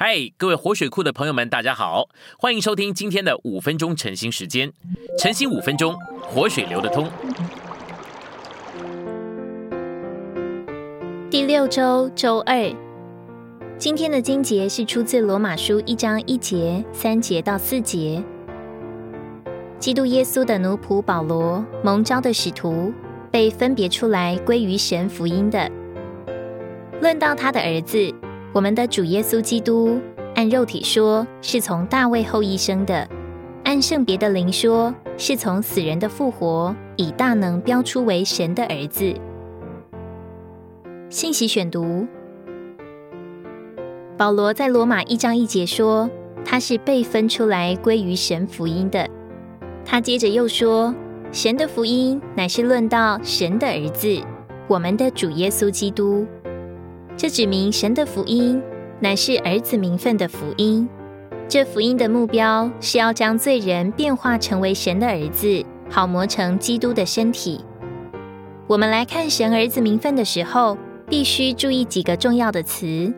嗨，各位活水库的朋友们，大家好，欢迎收听今天的五分钟晨兴时间。晨兴五分钟，活水流得通。第六周周二，今天的经节是出自罗马书一章一节、三节到四节。基督耶稣的奴仆保罗，蒙召的使徒，被分别出来归于神福音的。论到他的儿子。我们的主耶稣基督，按肉体说是从大卫后裔生的；按圣别的灵说，是从死人的复活，以大能标出为神的儿子。信息选读：保罗在罗马一章一节说，他是被分出来归于神福音的。他接着又说，神的福音乃是论到神的儿子，我们的主耶稣基督。这指明神的福音乃是儿子名分的福音。这福音的目标是要将罪人变化成为神的儿子，好磨成基督的身体。我们来看神儿子名分的时候，必须注意几个重要的词：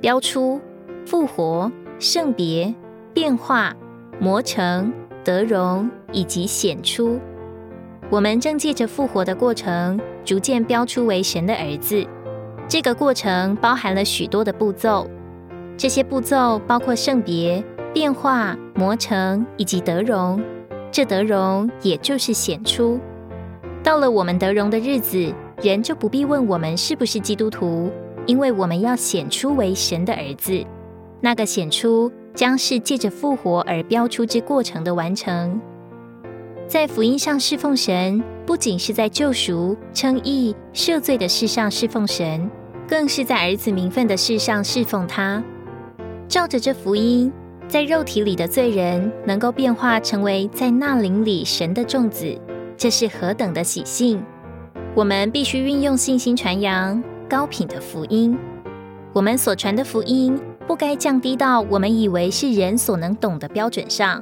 标出、复活、圣别、变化、磨成、得荣以及显出。我们正借着复活的过程，逐渐标出为神的儿子。这个过程包含了许多的步骤，这些步骤包括圣别、变化、磨成以及德容。这德容也就是显出。到了我们德容的日子，人就不必问我们是不是基督徒，因为我们要显出为神的儿子。那个显出将是借着复活而标出之过程的完成。在福音上侍奉神，不仅是在救赎、称义、赦罪的事上侍奉神，更是在儿子名分的事上侍奉他。照着这福音，在肉体里的罪人能够变化成为在那灵里神的众子，这是何等的喜信！我们必须运用信心传扬高品的福音。我们所传的福音，不该降低到我们以为是人所能懂的标准上。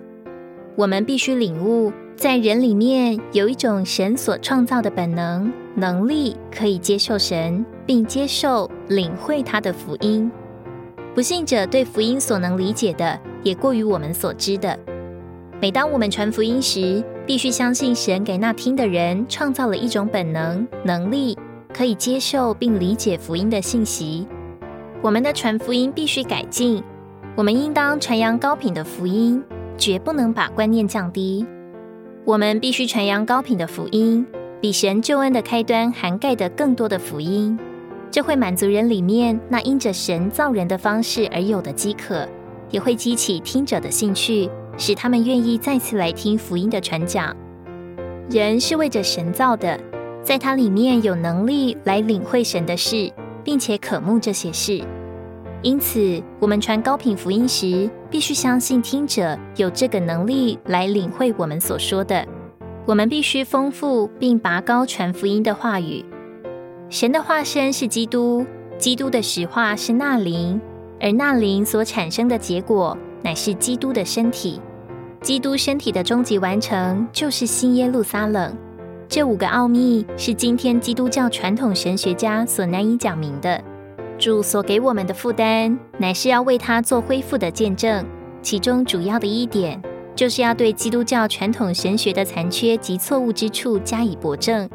我们必须领悟。在人里面有一种神所创造的本能能力，可以接受神，并接受领会他的福音。不信者对福音所能理解的，也过于我们所知的。每当我们传福音时，必须相信神给那听的人创造了一种本能能力，可以接受并理解福音的信息。我们的传福音必须改进，我们应当传扬高品的福音，绝不能把观念降低。我们必须传扬高品的福音，比神救恩的开端涵盖的更多的福音。这会满足人里面那因着神造人的方式而有的饥渴，也会激起听者的兴趣，使他们愿意再次来听福音的传讲。人是为着神造的，在他里面有能力来领会神的事，并且渴慕这些事。因此，我们传高品福音时，必须相信听者有这个能力来领会我们所说的。我们必须丰富并拔高传福音的话语。神的化身是基督，基督的实话是那灵，而那灵所产生的结果乃是基督的身体。基督身体的终极完成就是新耶路撒冷。这五个奥秘是今天基督教传统神学家所难以讲明的。主所给我们的负担，乃是要为他做恢复的见证。其中主要的一点，就是要对基督教传统神学的残缺及错误之处加以驳正。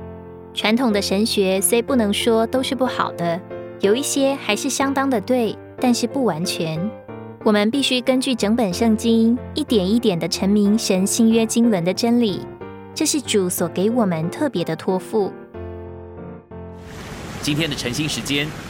传统的神学虽不能说都是不好的，有一些还是相当的对，但是不完全。我们必须根据整本圣经，一点一点的陈明神新约经纶的真理。这是主所给我们特别的托付。今天的晨兴时间，